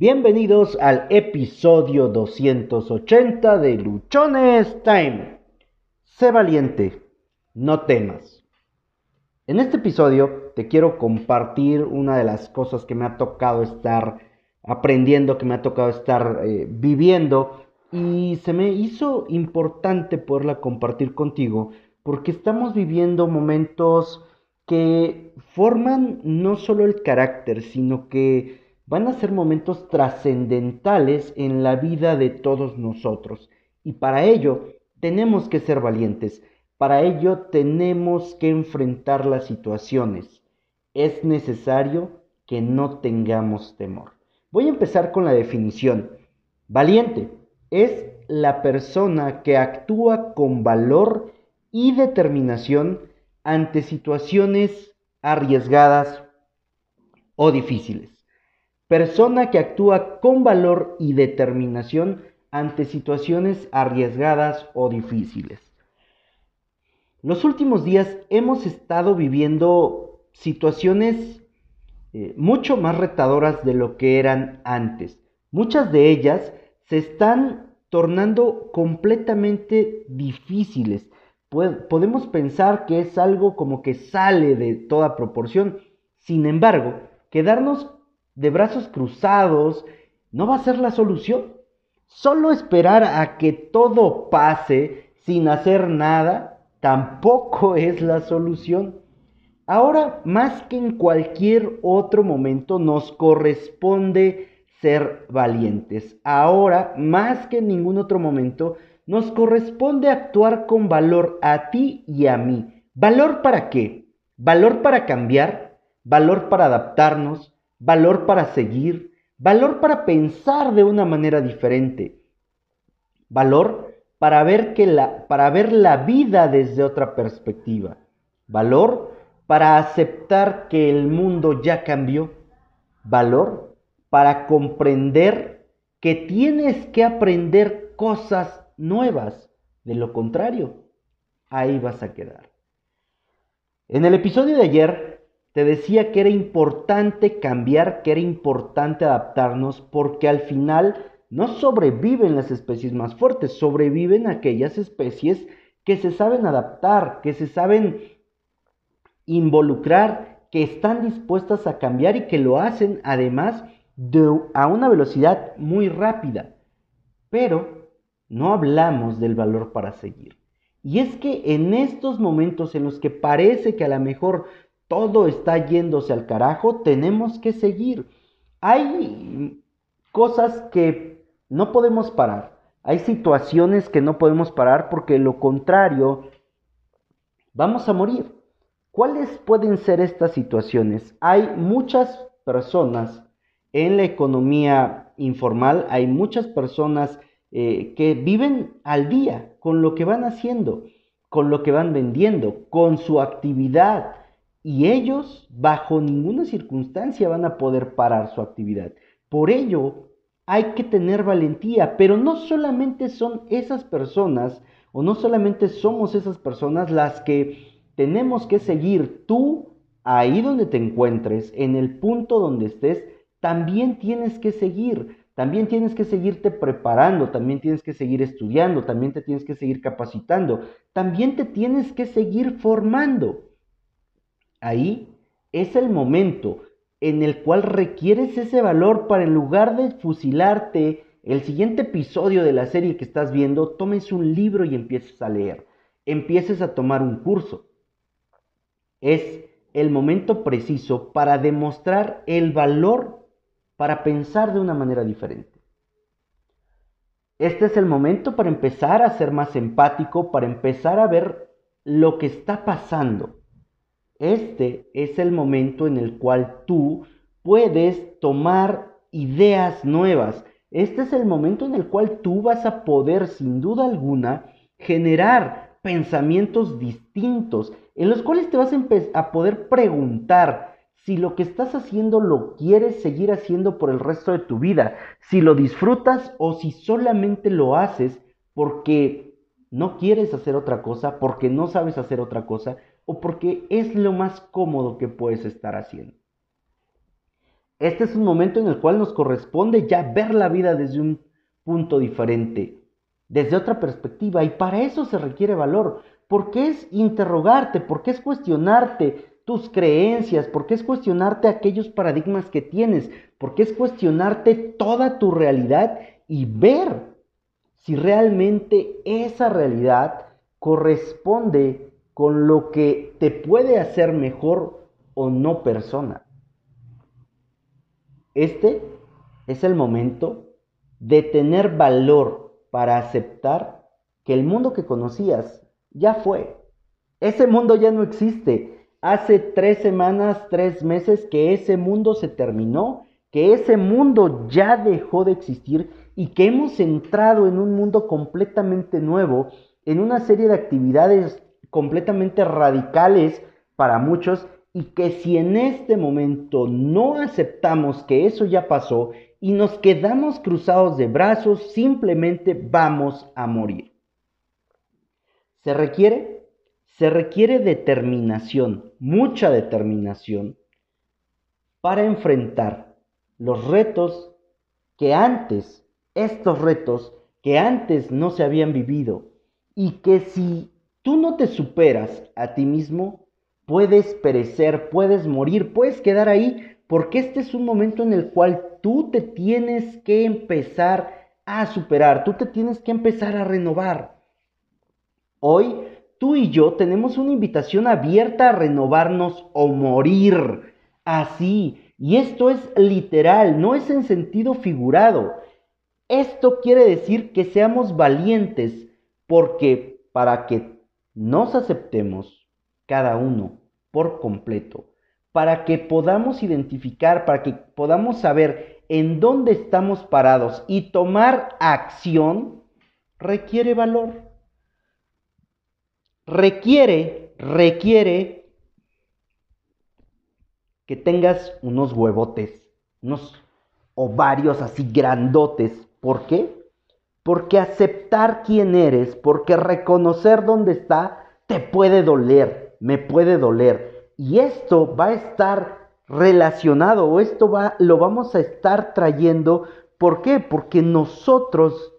Bienvenidos al episodio 280 de Luchones Time. Sé valiente, no temas. En este episodio te quiero compartir una de las cosas que me ha tocado estar aprendiendo, que me ha tocado estar eh, viviendo y se me hizo importante poderla compartir contigo porque estamos viviendo momentos que forman no solo el carácter, sino que van a ser momentos trascendentales en la vida de todos nosotros. Y para ello tenemos que ser valientes, para ello tenemos que enfrentar las situaciones. Es necesario que no tengamos temor. Voy a empezar con la definición. Valiente es la persona que actúa con valor y determinación ante situaciones arriesgadas o difíciles persona que actúa con valor y determinación ante situaciones arriesgadas o difíciles. Los últimos días hemos estado viviendo situaciones eh, mucho más retadoras de lo que eran antes. Muchas de ellas se están tornando completamente difíciles. podemos pensar que es algo como que sale de toda proporción. Sin embargo, quedarnos de brazos cruzados no va a ser la solución. Solo esperar a que todo pase sin hacer nada tampoco es la solución. Ahora, más que en cualquier otro momento, nos corresponde ser valientes. Ahora, más que en ningún otro momento, nos corresponde actuar con valor a ti y a mí. ¿Valor para qué? Valor para cambiar, valor para adaptarnos, valor para seguir, valor para pensar de una manera diferente, valor para ver, que la, para ver la vida desde otra perspectiva, valor para aceptar que el mundo ya cambió, valor para comprender que tienes que aprender cosas nuevas, de lo contrario, ahí vas a quedar. En el episodio de ayer te decía que era importante cambiar, que era importante adaptarnos, porque al final no sobreviven las especies más fuertes, sobreviven aquellas especies que se saben adaptar, que se saben involucrar, que están dispuestas a cambiar y que lo hacen además a una velocidad muy rápida. Pero no hablamos del valor para seguir. Y es que en estos momentos en los que parece que a lo mejor todo está yéndose al carajo, tenemos que seguir. Hay cosas que no podemos parar. Hay situaciones que no podemos parar porque lo contrario, vamos a morir. ¿Cuáles pueden ser estas situaciones? Hay muchas personas en la economía informal, hay muchas personas eh, que viven al día con lo que van haciendo, con lo que van vendiendo, con su actividad, y ellos bajo ninguna circunstancia van a poder parar su actividad. Por ello, hay que tener valentía, pero no solamente son esas personas o no solamente somos esas personas las que tenemos que seguir tú ahí donde te encuentres, en el punto donde estés, también tienes que seguir, también tienes que seguirte preparando, también tienes que seguir estudiando, también te tienes que seguir capacitando, también te tienes que seguir formando. Ahí es el momento en el cual requieres ese valor para en lugar de fusilarte el siguiente episodio de la serie que estás viendo, tomes un libro y empieces a leer, empieces a tomar un curso. Es el momento preciso para demostrar el valor para pensar de una manera diferente. Este es el momento para empezar a ser más empático, para empezar a ver lo que está pasando este es el momento en el cual tú puedes tomar ideas nuevas. Este es el momento en el cual tú vas a poder, sin duda alguna, generar pensamientos distintos, en los cuales te vas a, a poder preguntar si lo que estás haciendo lo quieres seguir haciendo por el resto de tu vida, si lo disfrutas o si solamente lo haces porque no quieres hacer otra cosa, porque no sabes hacer otra cosa, o porque es lo más cómodo que puedes estar haciendo. Este es un momento en el cual nos corresponde ya ver la vida desde un punto diferente, desde otra perspectiva, y para eso se requiere valor, porque es interrogarte, porque es cuestionarte tus creencias, porque es cuestionarte aquellos paradigmas que tienes, porque es cuestionarte toda tu realidad y ver si realmente esa realidad corresponde con lo que te puede hacer mejor o no persona. Este es el momento de tener valor para aceptar que el mundo que conocías ya fue. Ese mundo ya no existe. Hace tres semanas, tres meses que ese mundo se terminó, que ese mundo ya dejó de existir y que hemos entrado en un mundo completamente nuevo, en una serie de actividades completamente radicales para muchos y que si en este momento no aceptamos que eso ya pasó y nos quedamos cruzados de brazos, simplemente vamos a morir. Se requiere, se requiere determinación, mucha determinación, para enfrentar los retos que antes, estos retos que antes no se habían vivido y que si tú no te superas a ti mismo, puedes perecer, puedes morir, puedes quedar ahí, porque este es un momento en el cual tú te tienes que empezar a superar, tú te tienes que empezar a renovar. Hoy tú y yo tenemos una invitación abierta a renovarnos o morir. Así. Y esto es literal, no es en sentido figurado. Esto quiere decir que seamos valientes, porque para que nos aceptemos cada uno por completo, para que podamos identificar, para que podamos saber en dónde estamos parados y tomar acción, requiere valor. Requiere, requiere que tengas unos huevotes, unos ovarios así grandotes. ¿Por qué? Porque aceptar quién eres, porque reconocer dónde está, te puede doler, me puede doler y esto va a estar relacionado o esto va, lo vamos a estar trayendo. ¿Por qué? Porque nosotros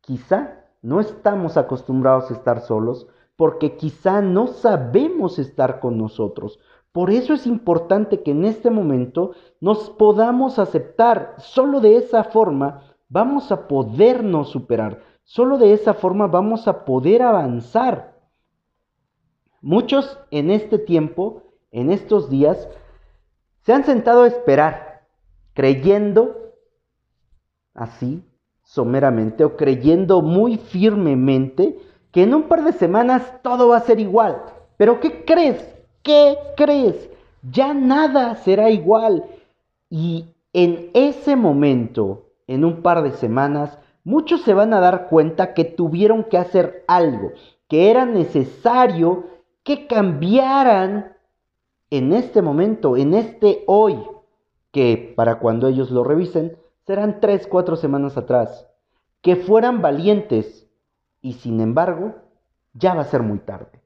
quizá no estamos acostumbrados a estar solos, porque quizá no sabemos estar con nosotros. Por eso es importante que en este momento nos podamos aceptar. Solo de esa forma vamos a podernos superar. Solo de esa forma vamos a poder avanzar. Muchos en este tiempo, en estos días, se han sentado a esperar, creyendo así, someramente, o creyendo muy firmemente que en un par de semanas todo va a ser igual. Pero ¿qué crees? ¿Qué crees? Ya nada será igual. Y en ese momento, en un par de semanas, muchos se van a dar cuenta que tuvieron que hacer algo, que era necesario que cambiaran en este momento, en este hoy, que para cuando ellos lo revisen serán tres, cuatro semanas atrás, que fueran valientes y sin embargo ya va a ser muy tarde.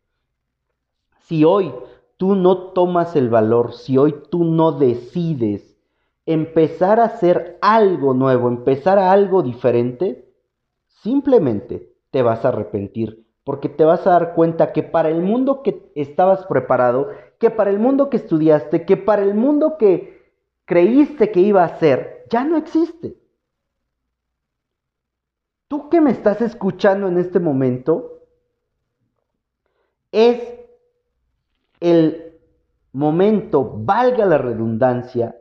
Si hoy tú no tomas el valor, si hoy tú no decides empezar a hacer algo nuevo, empezar a algo diferente, simplemente te vas a arrepentir porque te vas a dar cuenta que para el mundo que estabas preparado, que para el mundo que estudiaste, que para el mundo que creíste que iba a ser, ya no existe. Tú que me estás escuchando en este momento, es el momento, valga la redundancia,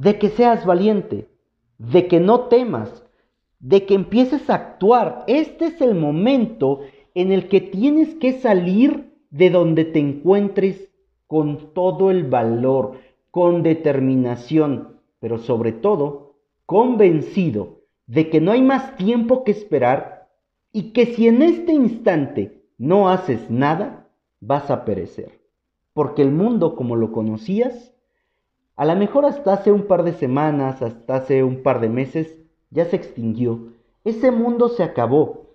de que seas valiente, de que no temas, de que empieces a actuar. Este es el momento en el que tienes que salir de donde te encuentres con todo el valor, con determinación, pero sobre todo convencido de que no hay más tiempo que esperar y que si en este instante no haces nada, vas a perecer. Porque el mundo como lo conocías, a lo mejor hasta hace un par de semanas, hasta hace un par de meses, ya se extinguió. Ese mundo se acabó.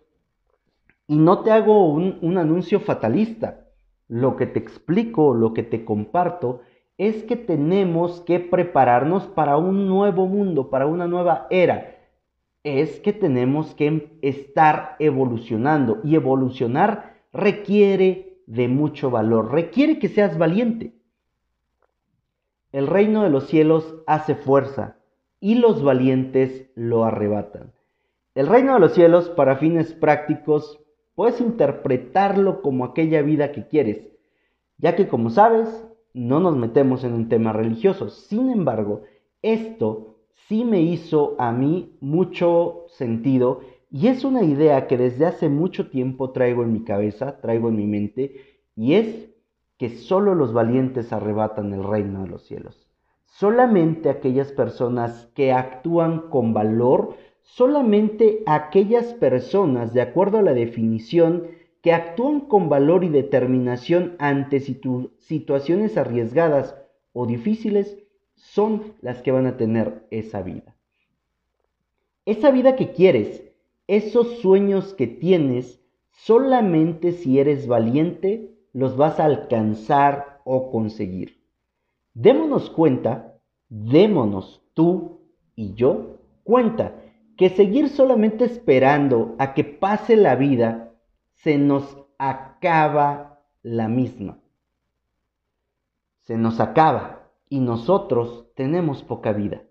Y no te hago un, anuncio fatalista. Lo que te explico, lo que te comparto, es que tenemos que prepararnos para un nuevo mundo, para una nueva era. Es que tenemos que estar evolucionando y evolucionar requiere de mucho valor, requiere que seas valiente. El reino de los cielos hace fuerza y los valientes lo arrebatan. El reino de los cielos, para fines prácticos, puedes interpretarlo como aquella vida que quieres, ya que como sabes, no nos metemos en un tema religioso. Sin embargo, esto sí me hizo a mí mucho sentido y es una idea que desde hace mucho tiempo traigo en mi cabeza, traigo en mi mente, y es que solo los valientes arrebatan el reino de los cielos. Solamente aquellas personas que actúan con valor, solamente aquellas personas, de acuerdo a la definición, que actúan con valor y determinación ante situaciones arriesgadas o difíciles, son las que van a tener esa vida. Esa vida que quieres, esos sueños que tienes, solamente si eres valiente los vas a alcanzar o conseguir. Démonos cuenta, démonos tú y yo cuenta que seguir solamente esperando a que pase la vida se nos acaba la misma. Se nos acaba y nosotros tenemos poca vida.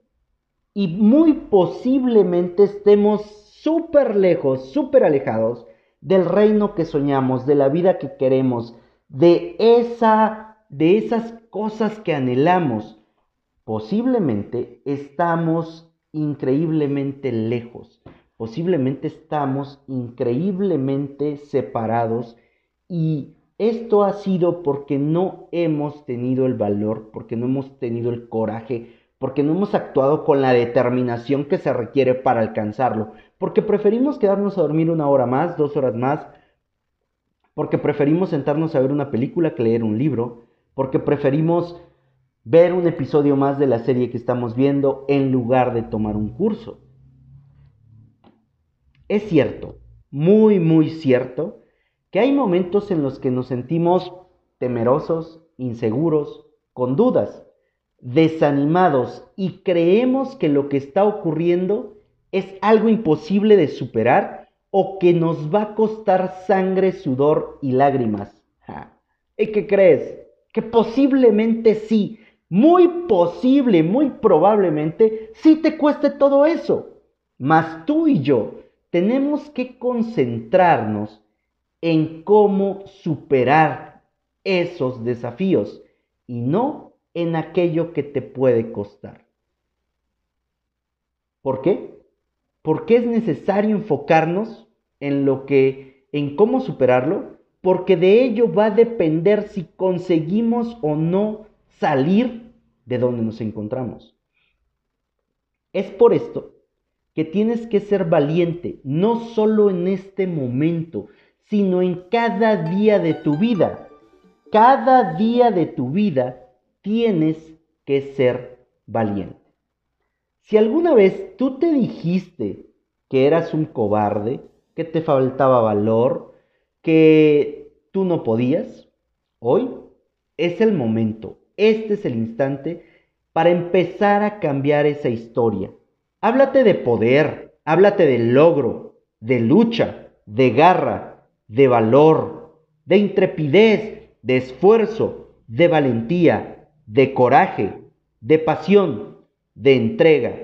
Y muy posiblemente estemos súper lejos, súper alejados del reino que soñamos, de la vida que queremos, de esa de esas cosas que anhelamos. Posiblemente estamos increíblemente lejos. Posiblemente estamos increíblemente separados. Y esto ha sido porque no hemos tenido el valor, porque no hemos tenido el coraje, porque no hemos actuado con la determinación que se requiere para alcanzarlo, porque preferimos quedarnos a dormir una hora más, dos horas más, porque preferimos sentarnos a ver una película que leer un libro, porque preferimos ver un episodio más de la serie que estamos viendo en lugar de tomar un curso. Es cierto, muy, muy cierto, que hay momentos en los que nos sentimos temerosos, inseguros, con dudas, desanimados y creemos que lo que está ocurriendo es algo imposible de superar o que nos va a costar sangre, sudor y lágrimas. ¿Y qué crees? Que posiblemente sí, muy posible, muy probablemente sí te cueste todo eso. Mas tú y yo tenemos que concentrarnos en cómo superar esos desafíos y no en aquello que te puede costar. ¿Por qué? Porque es necesario enfocarnos en lo que en cómo superarlo, porque de ello va a depender si conseguimos o no salir de donde nos encontramos. Es por esto que tienes que ser valiente, no solo en este momento, sino en cada día de tu vida. Cada día de tu vida tienes que ser valiente. Si alguna vez tú te dijiste que eras un cobarde, que te faltaba valor, que tú no podías, hoy es el momento, este es el instante para empezar a cambiar esa historia. Háblate de poder, háblate de logro, de lucha, de garra, de valor, de intrepidez, de esfuerzo, de valentía, de coraje, de pasión, de entrega.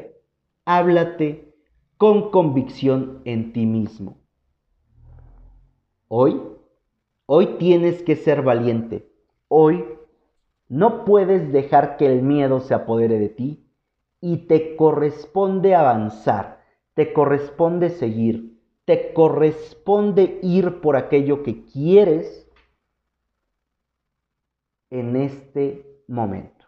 Háblate con convicción en ti mismo. Hoy, hoy tienes que ser valiente. Hoy no puedes dejar que el miedo se apodere de ti y te corresponde avanzar, te corresponde seguir, te corresponde ir por aquello que quieres en este momento.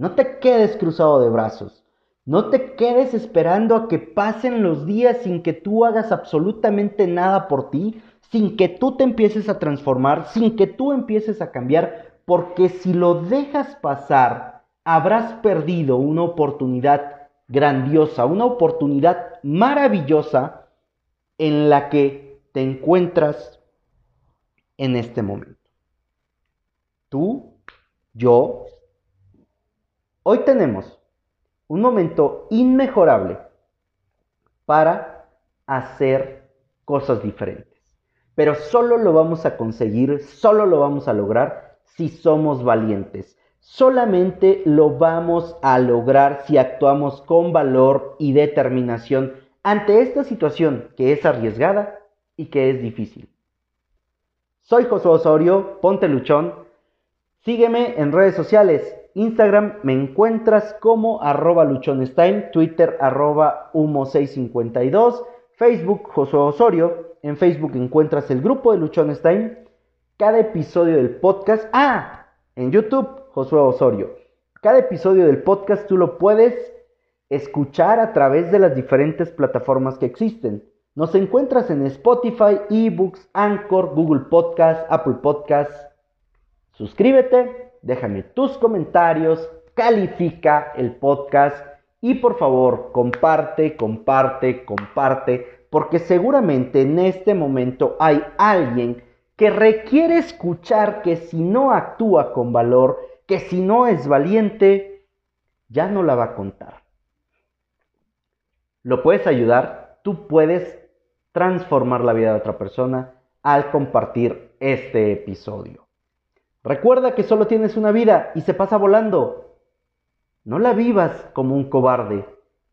No te quedes cruzado de brazos. No te quedes esperando a que pasen los días sin que tú hagas absolutamente nada por ti, sin que tú te empieces a transformar, sin que tú empieces a cambiar, porque si lo dejas pasar, habrás perdido una oportunidad grandiosa, una oportunidad maravillosa en la que te encuentras en este momento. Tú yo, hoy tenemos un momento inmejorable para hacer cosas diferentes. Pero solo lo vamos a conseguir, solo lo vamos a lograr si somos valientes. Solamente lo vamos a lograr si actuamos con valor y determinación ante esta situación que es arriesgada y que es difícil. Soy Josué Osorio, ponte luchón. Sígueme en redes sociales. Instagram me encuentras como arroba luchonestime, Twitter arroba humo652, Facebook Josué Osorio. En Facebook encuentras el grupo de Luchonestime. Cada episodio del podcast. Ah, en YouTube Josué Osorio. Cada episodio del podcast tú lo puedes escuchar a través de las diferentes plataformas que existen. Nos encuentras en Spotify, eBooks, Anchor, Google Podcast, Apple Podcast. Suscríbete, déjame tus comentarios, califica el podcast y por favor comparte, comparte, comparte, porque seguramente en este momento hay alguien que requiere escuchar que si no actúa con valor, que si no es valiente, ya no la va a contar. ¿Lo puedes ayudar? Tú puedes transformar la vida de otra persona al compartir este episodio. Recuerda que solo tienes una vida y se pasa volando. No la vivas como un cobarde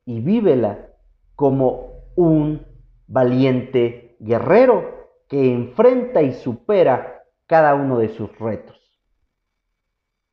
y vívela como un valiente guerrero que enfrenta y supera cada uno de sus retos.